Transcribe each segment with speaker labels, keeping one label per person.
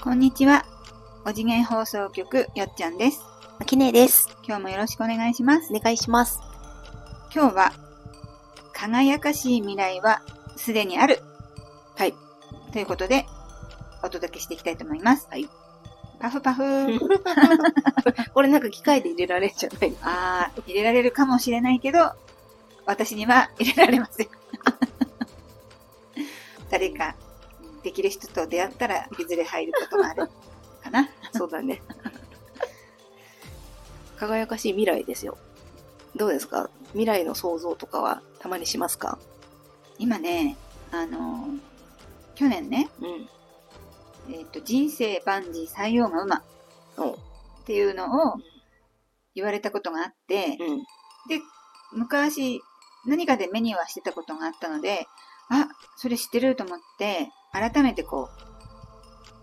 Speaker 1: こんにちは。お次元放送局よっちゃんです。
Speaker 2: あきねえです。
Speaker 1: 今日もよろしくお願いします。
Speaker 2: お願いします。
Speaker 1: 今日は、輝かしい未来はすでにある。
Speaker 2: はい。
Speaker 1: ということで、お届けしていきたいと思います。
Speaker 2: はい。
Speaker 1: パフパフ。
Speaker 2: これなんか機械で入れられるんじゃない
Speaker 1: あー、入れられるかもしれないけど、私には入れられません。誰か、できる人と出会ったら、いずれ入ることがあるかな。
Speaker 2: そうだね。輝かしい未来ですよ。どうですか？未来の想像とかはたまにしますか？
Speaker 1: 今ね、あのー去年ね、
Speaker 2: うん。
Speaker 1: えっ、と、人生万事採用が馬っていうのを言われたことがあって、
Speaker 2: うん。
Speaker 1: で、昔、何かで目にはしてたことがあったので、あ、それ知ってると思って、改めてこ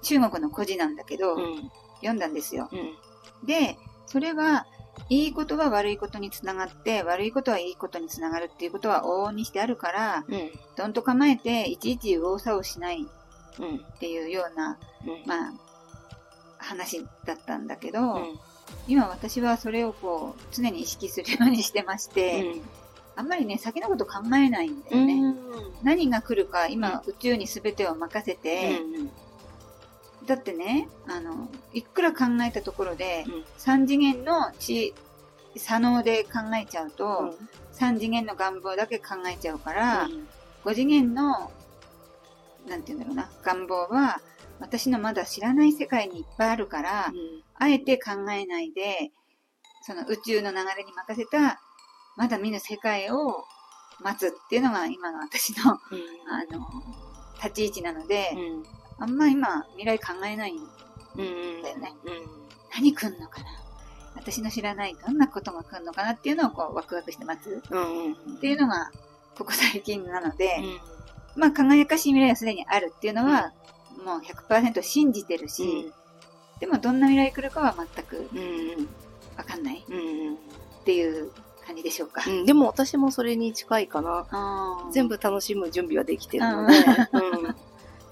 Speaker 1: う、中国の故事なんだけど、
Speaker 2: うん。
Speaker 1: 読んだんですよ。
Speaker 2: うん。
Speaker 1: で、それは、いいことは悪いことにつながって、悪いことはいいことにつながるっていうことは往々にしてあるから、
Speaker 2: うん。
Speaker 1: どんと構えて、いちいち右往左往しない
Speaker 2: うん。
Speaker 1: っていうような、
Speaker 2: うん。
Speaker 1: まあ、話だったんだけど、
Speaker 2: うん。
Speaker 1: 今私はそれをこう、常に意識するようにしてまして、あんまりね、先のこと考えないんだよね。
Speaker 2: うん。
Speaker 1: 何が来るか、今、宇宙に全てを任せて、だってね、あの、いくら考えたところで、
Speaker 2: うん。
Speaker 1: 3次元の知、左脳で考えちゃうと、3次元の願望だけ考えちゃうから、5次元の、なんて言うんだろうな、願望は、私のまだ知らない世界にいっぱいあるから、あえて考えないで、その宇宙の流れに任せた、まだ見ぬ世界を待つっていうのが今の私の、あの、立ち位置なので、あんま今未来考えないんだよね。何来んのかな。私の知らないどんなことが来るのかなっていうのをこうワクワクして待つっていうのがここ最近なので、まあ輝かしい未来はすでにあるっていうのは、もう100%信じてるし、でもどんな未来来るかは全くわかんないっていう感じでしょうか。
Speaker 2: でも私もそれに近いかな。全部楽しむ準備はできてるので、うん。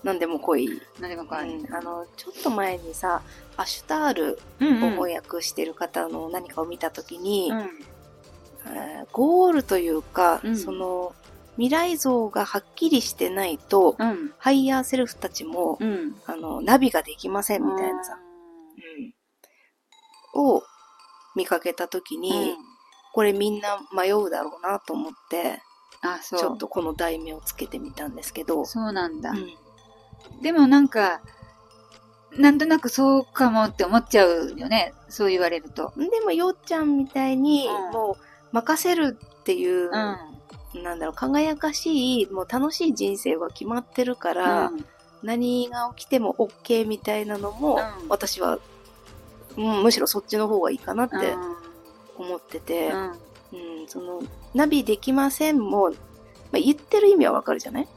Speaker 2: 何でも来い。
Speaker 1: 何でもこう、
Speaker 2: うん。あの、ちょっと前にさ、アシュタール
Speaker 1: うんうん。
Speaker 2: を翻訳してる方の何かを見たときに、
Speaker 1: うん。
Speaker 2: えーゴールというか、
Speaker 1: うん。
Speaker 2: その、未来像がはっきりしてないと、
Speaker 1: うん。
Speaker 2: ハイヤーセルフたちも、
Speaker 1: うん。
Speaker 2: あの、ナビができませんみたいなさ、うん、を見かけたとき
Speaker 1: うん。
Speaker 2: に、これみんな迷うだろうなと思って、
Speaker 1: あ、そう。
Speaker 2: ちょっとこの題名をつけてみたんですけど、
Speaker 1: そうなんだ。
Speaker 2: うん
Speaker 1: でもなんか、なんとなくそうかもって思っちゃうよね。そう言われると。
Speaker 2: でも、よっちゃんみたいに、
Speaker 1: うん
Speaker 2: もう、任せるっていう、
Speaker 1: うん。
Speaker 2: なんだろう、輝かしい、もう楽しい人生は決まってるから、
Speaker 1: うん
Speaker 2: 何が起きても OK みたいなのも、
Speaker 1: うん
Speaker 2: 私は、うん、むしろそっちの方がいいかなって
Speaker 1: うん
Speaker 2: 思ってて、
Speaker 1: うん。
Speaker 2: うん、その、ナビできませんも、まあ、言ってる意味はわかるじゃない？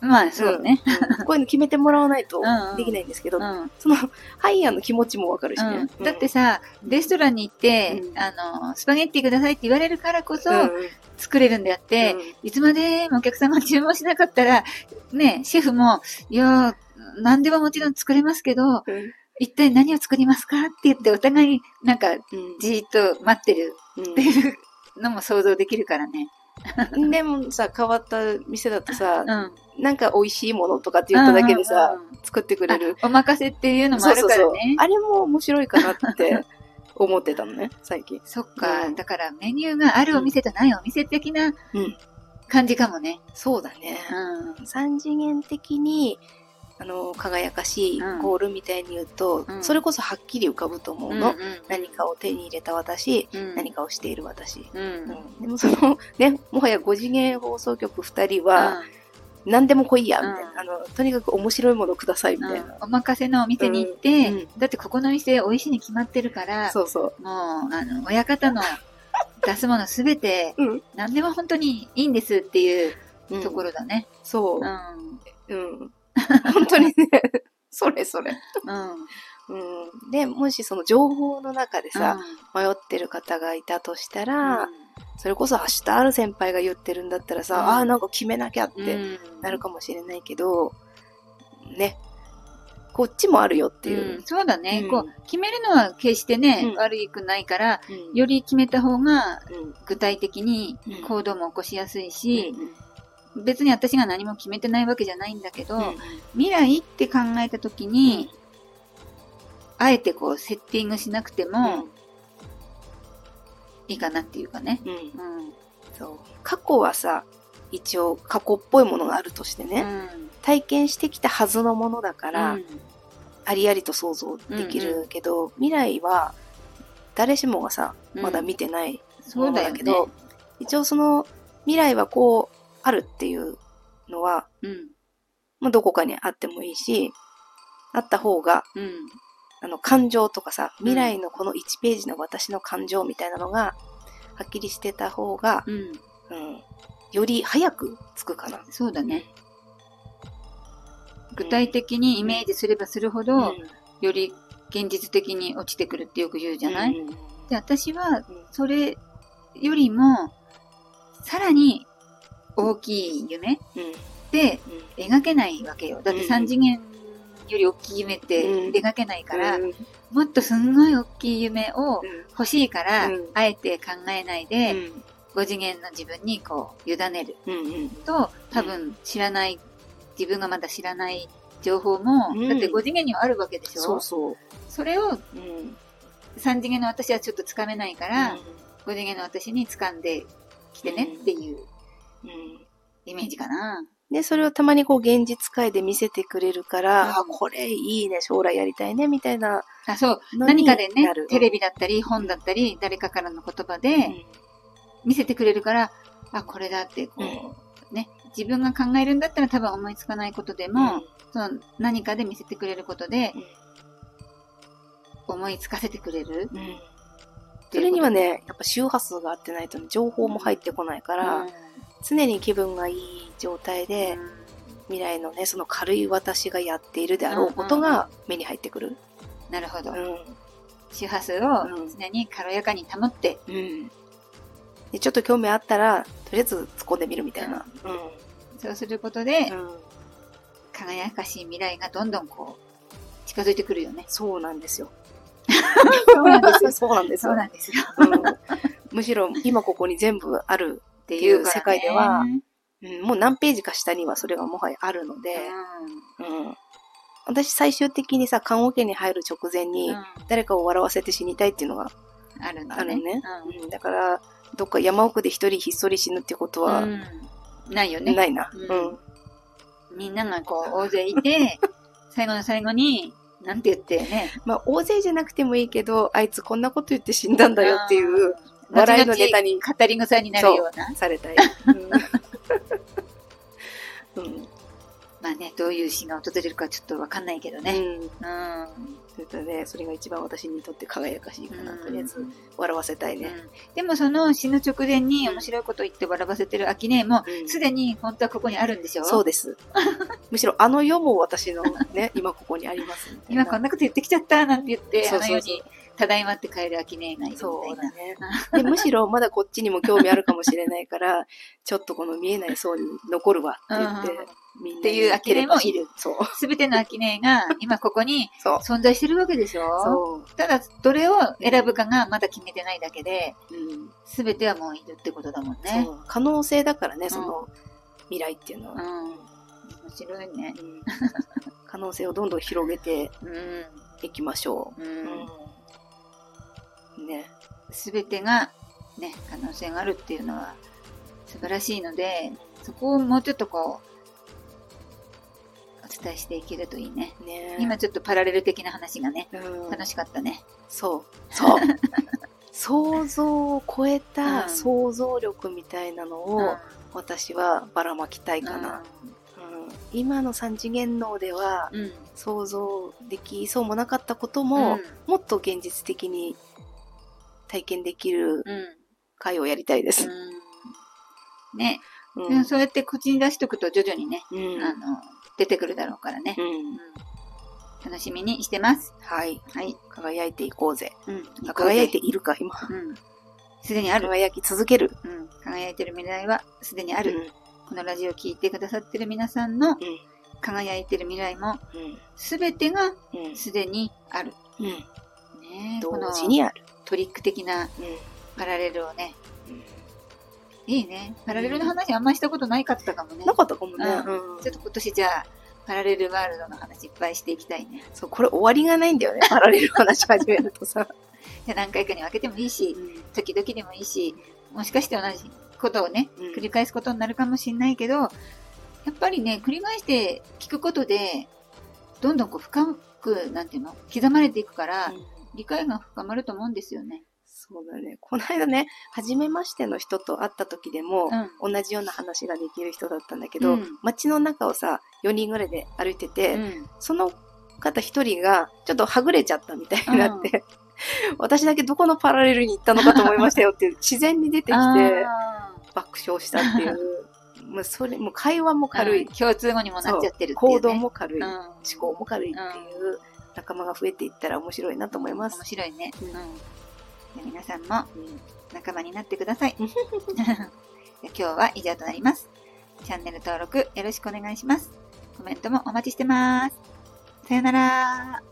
Speaker 1: まあ、そうね。
Speaker 2: うんこういうの決めてもらわないと
Speaker 1: うんうん。
Speaker 2: できないんですけど、
Speaker 1: うん。
Speaker 2: その、ハイヤーの気持ちもわかるしね。
Speaker 1: うん。だってさ、レストランに行って、
Speaker 2: うん。
Speaker 1: あの、スパゲッティくださいって言われるからこそ
Speaker 2: うん、
Speaker 1: 作れるんであって、いつまでもお客様が注文しなかったら、ね、シェフも、いやー、何でももちろん作れますけど、
Speaker 2: うん
Speaker 1: 一体何を作りますか？って言ってお互い、なんか、
Speaker 2: うん
Speaker 1: じーっと待ってるっていうのも想像できるからね。
Speaker 2: う んでもさ、変わった店だとさ
Speaker 1: う、ん。
Speaker 2: なんか美味しいものとかって言っただけでさ、
Speaker 1: うんうんうん
Speaker 2: 作ってくれる。
Speaker 1: あお任せっていうのもあるからね。
Speaker 2: あれも面白いかなって 思ってたのね、最近。
Speaker 1: そっか、
Speaker 2: うん
Speaker 1: だからメニューがあるお店とないお店的な
Speaker 2: うん
Speaker 1: 感じかもね。
Speaker 2: そうだね。
Speaker 1: うん。
Speaker 2: 三次元的に、あの、輝かしい
Speaker 1: うん
Speaker 2: ゴールみたいに言うと、
Speaker 1: うん
Speaker 2: それこそはっきり浮かぶと思うの。何かを手に入れた私、
Speaker 1: うん、
Speaker 2: 何かをしている私。
Speaker 1: うん。うん。
Speaker 2: うんでもその、ね、もはや5次元放送局2人は、何でも来いや、みたいな、
Speaker 1: うん
Speaker 2: あの。とにかく面白いものください、み
Speaker 1: うん
Speaker 2: たいな。
Speaker 1: お任せのお店に行って、
Speaker 2: うんうん
Speaker 1: だってここの店美味しいに決まってるから、
Speaker 2: そうそう。
Speaker 1: もう、あの、親方の 出すものすべて、
Speaker 2: うん。
Speaker 1: 何でも本当にいいんですっていう
Speaker 2: うん
Speaker 1: ところだね。
Speaker 2: そう
Speaker 1: う。ん。
Speaker 2: うん。本当にね、それそれ。
Speaker 1: うん。
Speaker 2: うん。で、もしその情報の中でさ、迷ってる方がいたとしたら、それこそ明日ある先輩が言ってるんだったらさ、
Speaker 1: うん
Speaker 2: ああ、なんか決めなきゃっ
Speaker 1: うん、
Speaker 2: てなるかもしれないけど、ね。こっちもあるよっていう。
Speaker 1: うんそうだね、
Speaker 2: うん
Speaker 1: こう、決めるのは決してね、
Speaker 2: うん
Speaker 1: 悪くないから、
Speaker 2: うん
Speaker 1: より決めた方が
Speaker 2: うん
Speaker 1: 具体的に
Speaker 2: うん
Speaker 1: 行動も起こしやすいし、
Speaker 2: うん
Speaker 1: 別に私が何も決めてないわけじゃないんだけど、
Speaker 2: うん。
Speaker 1: 未来って考えた時に、あえてこうセッティングしなくてもいいかなっていうかね。
Speaker 2: うん。
Speaker 1: うん。
Speaker 2: そう。過去はさ、一応過去っぽいものがあるとしてね、体験してきたはずのものだから、
Speaker 1: うん。
Speaker 2: ありありと想像できるけど、未来は誰しもがさ、
Speaker 1: うん。
Speaker 2: まだ見てないもの
Speaker 1: そう
Speaker 2: だけど、一応その未来はこうあるっていうのは、
Speaker 1: うん。
Speaker 2: まあ、どこかにあってもいいし、あった方が、
Speaker 1: うん。
Speaker 2: あの、感情とかさ、未来のこの1ページの私の感情みたいなのが、はっきりしてた方が、
Speaker 1: うん。
Speaker 2: うん、より早くつくかな。
Speaker 1: そうだね。具体的にイメージすればするほど、
Speaker 2: うん
Speaker 1: より現実的に落ちてくるってよく言うじゃない、
Speaker 2: うん
Speaker 1: で、私は
Speaker 2: うん
Speaker 1: それよりも、さらに大きい夢？
Speaker 2: うん。
Speaker 1: って描けないわけよ。だって
Speaker 2: うん。
Speaker 1: 3次元より大きい夢って
Speaker 2: うん。
Speaker 1: 描けないから、
Speaker 2: うん。
Speaker 1: もっとすんごい大きい夢を欲しいから、
Speaker 2: うん。
Speaker 1: あえて考えないで、5次元の自分にこう、委ねる。
Speaker 2: うんうん。
Speaker 1: と、多分知らない、自分がまだ知らない情報も、
Speaker 2: うん。
Speaker 1: だって5次元にはあるわけでしょ？
Speaker 2: そうそう。
Speaker 1: それを
Speaker 2: うん。
Speaker 1: 3次元の私はちょっとつかめないから、5次元の私に掴んできてねっていう
Speaker 2: うん。
Speaker 1: イメージかな。
Speaker 2: で、それをたまにこう現実界で見せてくれるから、
Speaker 1: うん。
Speaker 2: あ、これいいね、将来やりたいね、みたいな
Speaker 1: あ、そう。何かでねテレビだったり、本だったり、誰かからの言葉で
Speaker 2: うん。
Speaker 1: 見せてくれるから、あ、これだって、こう、ね、自分が考えるんだったら多分思いつかないことでも、その何かで見せてくれることで
Speaker 2: うん、
Speaker 1: 思いつかせてくれる。
Speaker 2: うんうん。それにはね、やっぱ周波数が合ってないとね、情報も入ってこないから、
Speaker 1: うん
Speaker 2: 常に気分がいい状態で、未来のね、その軽い私がやっているであろうことが目に入ってくる。
Speaker 1: なるほど
Speaker 2: う。ん。
Speaker 1: 周波数を
Speaker 2: うん
Speaker 1: 常に軽やかに保って、
Speaker 2: うん。で、ちょっと興味あったら、とりあえず突っ込んでみるみたいな。うん。
Speaker 1: そうすることで、
Speaker 2: うん。
Speaker 1: 輝かしい未来がどんどんこう、近づいてくるよね。
Speaker 2: そうなんですよ。
Speaker 1: そうなんですよ。
Speaker 2: そうなんですよ
Speaker 1: そう。なんですよ。
Speaker 2: うんむしろ今ここに全部ある
Speaker 1: っていう
Speaker 2: 世界ではうん、もう何ページか下にはそれがもはやあるので、
Speaker 1: う
Speaker 2: うん。私最終的にさ、棺桶に入る直前
Speaker 1: ん。
Speaker 2: に
Speaker 1: うん
Speaker 2: 誰かを笑わせて死にたいっていうのが
Speaker 1: あるんだね。
Speaker 2: ね。
Speaker 1: うん
Speaker 2: うん、だから、どっか山奥で一人ひっそり死ぬってことは
Speaker 1: うんないよね。
Speaker 2: ないな。
Speaker 1: う
Speaker 2: うんん。
Speaker 1: みんながこう大勢いて、最後の最後に、なんて言ってね。
Speaker 2: まあ、大勢じゃなくてもいいけど、あいつこんなこと言って死んだんだよっていう、笑いのネタに
Speaker 1: 語り草になるような。
Speaker 2: されたい。うん。うん。
Speaker 1: まあね、どういう死が訪れるかちょっとわかんないけどね。
Speaker 2: うん。
Speaker 1: うん。
Speaker 2: それとね、それが一番私にとって輝かしいかな。
Speaker 1: うん
Speaker 2: とりあえず、笑わせたいね。
Speaker 1: うんでもその死ぬ直前に面白いこと言って笑わせてるアキネも
Speaker 2: う、ん
Speaker 1: すでに本当はここにあるんでしょ？
Speaker 2: そうです。むしろあの世も私のね、今ここにあります。
Speaker 1: 今こんなこと言ってきちゃったなんて言って、
Speaker 2: そうそうそう
Speaker 1: あの世にただいまって帰るアキネがいるみたいな。
Speaker 2: そうだね。でむしろまだこっちにも興味あるかもしれないから、ちょっとこの見えない層に残るわって言って、みんなに
Speaker 1: っていう呆れもいる。
Speaker 2: そう。
Speaker 1: すべてのアキネが 今ここに。存在してるわけでしょ？
Speaker 2: そ
Speaker 1: ただ、どれを選ぶかがまだ決めてないだけで、
Speaker 2: う。うん。
Speaker 1: すべてはもういるってことだもんね。
Speaker 2: そう。可能性だからね、その未来っていうのは。
Speaker 1: うん。面白いね。
Speaker 2: うん 可能性をどんどん広げて
Speaker 1: うん。
Speaker 2: いきましょ
Speaker 1: う
Speaker 2: う。
Speaker 1: ん。
Speaker 2: うん。ね。
Speaker 1: すべてが、ね、可能性があるっていうのは素晴らしいので、そこをもうちょっとこう、お伝えしていけるといいね。
Speaker 2: ね
Speaker 1: 今ちょっとパラレル的な話がね、
Speaker 2: うん
Speaker 1: 楽しかったね。
Speaker 2: そう。そう。想像を超え
Speaker 1: う
Speaker 2: た
Speaker 1: ん
Speaker 2: 想像力みたいなの
Speaker 1: うん
Speaker 2: を私はばらまきたいかな。うん今の三次元脳では
Speaker 1: うん。うん。
Speaker 2: 想像できそうもなかったことも、もっと現実的に体験できる
Speaker 1: うん。
Speaker 2: 会をやりたいです。
Speaker 1: うん。ね、
Speaker 2: うん
Speaker 1: うんそうやって口に出しとくと徐々にね、
Speaker 2: うん
Speaker 1: あの、出てくるだろうからね。楽しみにしてます。
Speaker 2: はい。
Speaker 1: はい。
Speaker 2: 輝いていこうぜ。
Speaker 1: うん。
Speaker 2: あ輝いているか、今。
Speaker 1: うん。すでにある。
Speaker 2: 輝き続ける。
Speaker 1: うん。輝いてる未来はすでにあ
Speaker 2: あ
Speaker 1: る。このラジオを聞いてくださってる皆さんの輝いてる未来も、
Speaker 2: うん。
Speaker 1: すべてが
Speaker 2: うん。
Speaker 1: すでにある。
Speaker 2: うん。
Speaker 1: ねこの
Speaker 2: 同時にある。
Speaker 1: トリック的な
Speaker 2: うん。
Speaker 1: パラレルをね、
Speaker 2: うん
Speaker 1: いいね。パラレルの話あんましたことないかったかもね。
Speaker 2: なかったかもね。
Speaker 1: う
Speaker 2: うん
Speaker 1: ちょっと今年じゃあ、パラレルワールドの話いっぱいしていきたいね。
Speaker 2: そう、これ終わりがないんだよね。パラレル話始めるとさ。
Speaker 1: 何回かに分けてもいいし、時々でもいいし、もしかして同じことをね、
Speaker 2: うん
Speaker 1: 繰り返すことになるかもしれないけど、やっぱりね、繰り返して聞くことで、どんどんこう深く、なんていうの刻まれていくから、
Speaker 2: うん
Speaker 1: 理解が深まると思うんですよね。
Speaker 2: そうだね。この間ね、初めましての人と会った時でも、同じような話ができる人だったんだけど、
Speaker 1: うん
Speaker 2: 街の中をさ、4人ぐらいで歩いてて、
Speaker 1: うん。
Speaker 2: その方1人がちょっとはぐれちゃったみたいになって、私だけどこのパラレルに行ったのかと思いましたよって 自然に出てきて
Speaker 1: あ
Speaker 2: 爆笑したっていう。もうそれ、もう会話も
Speaker 1: ー
Speaker 2: 軽い
Speaker 1: うん。共通語にもなっちゃってるっていう、ね。
Speaker 2: 行動も軽い。
Speaker 1: うん、
Speaker 2: 思考も軽いっていう仲間が増えていったら面白いなと思います
Speaker 1: 面。白いね。
Speaker 2: う
Speaker 1: うんん。じゃあ皆さんも
Speaker 2: うん
Speaker 1: 仲間になってください。今日は以上となります。チャンネル登録よろしくお願いします。コメントもお待ちしてます。さよなら。